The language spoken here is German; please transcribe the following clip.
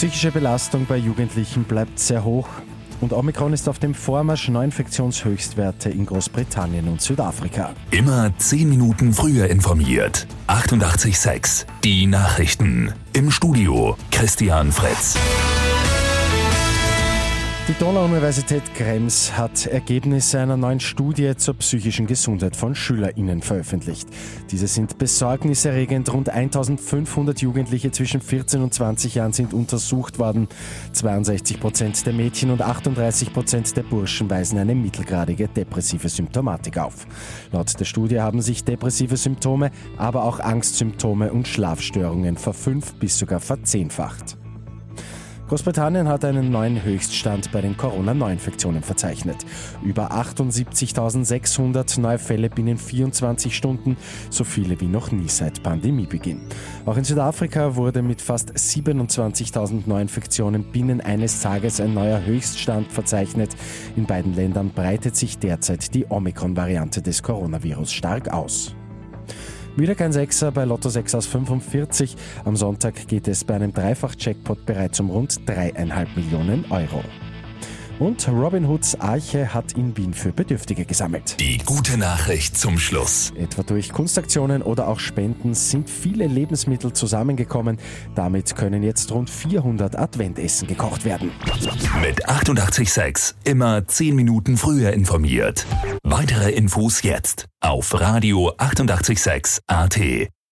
psychische Belastung bei Jugendlichen bleibt sehr hoch. Und Omikron ist auf dem Vormarsch Neuinfektionshöchstwerte in Großbritannien und Südafrika. Immer 10 Minuten früher informiert. 88.6 Die Nachrichten. Im Studio Christian Fritz. Die Donau-Universität Krems hat Ergebnisse einer neuen Studie zur psychischen Gesundheit von SchülerInnen veröffentlicht. Diese sind besorgniserregend. Rund 1500 Jugendliche zwischen 14 und 20 Jahren sind untersucht worden. 62 Prozent der Mädchen und 38 Prozent der Burschen weisen eine mittelgradige depressive Symptomatik auf. Laut der Studie haben sich depressive Symptome, aber auch Angstsymptome und Schlafstörungen verfünf bis sogar verzehnfacht. Großbritannien hat einen neuen Höchststand bei den Corona-Neuinfektionen verzeichnet. Über 78.600 neue Fälle binnen 24 Stunden, so viele wie noch nie seit Pandemiebeginn. Auch in Südafrika wurde mit fast 27.000 Neuinfektionen binnen eines Tages ein neuer Höchststand verzeichnet. In beiden Ländern breitet sich derzeit die Omikron-Variante des Coronavirus stark aus. Wieder kein Sechser bei Lotto 6 aus 45. Am Sonntag geht es bei einem Dreifach-Jackpot bereits um rund 3,5 Millionen Euro. Und Robin Hoods Arche hat in Wien für Bedürftige gesammelt. Die gute Nachricht zum Schluss. Etwa durch Kunstaktionen oder auch Spenden sind viele Lebensmittel zusammengekommen. Damit können jetzt rund 400 Adventessen gekocht werden. Mit 88.6 immer 10 Minuten früher informiert. Weitere Infos jetzt auf Radio 886 AT.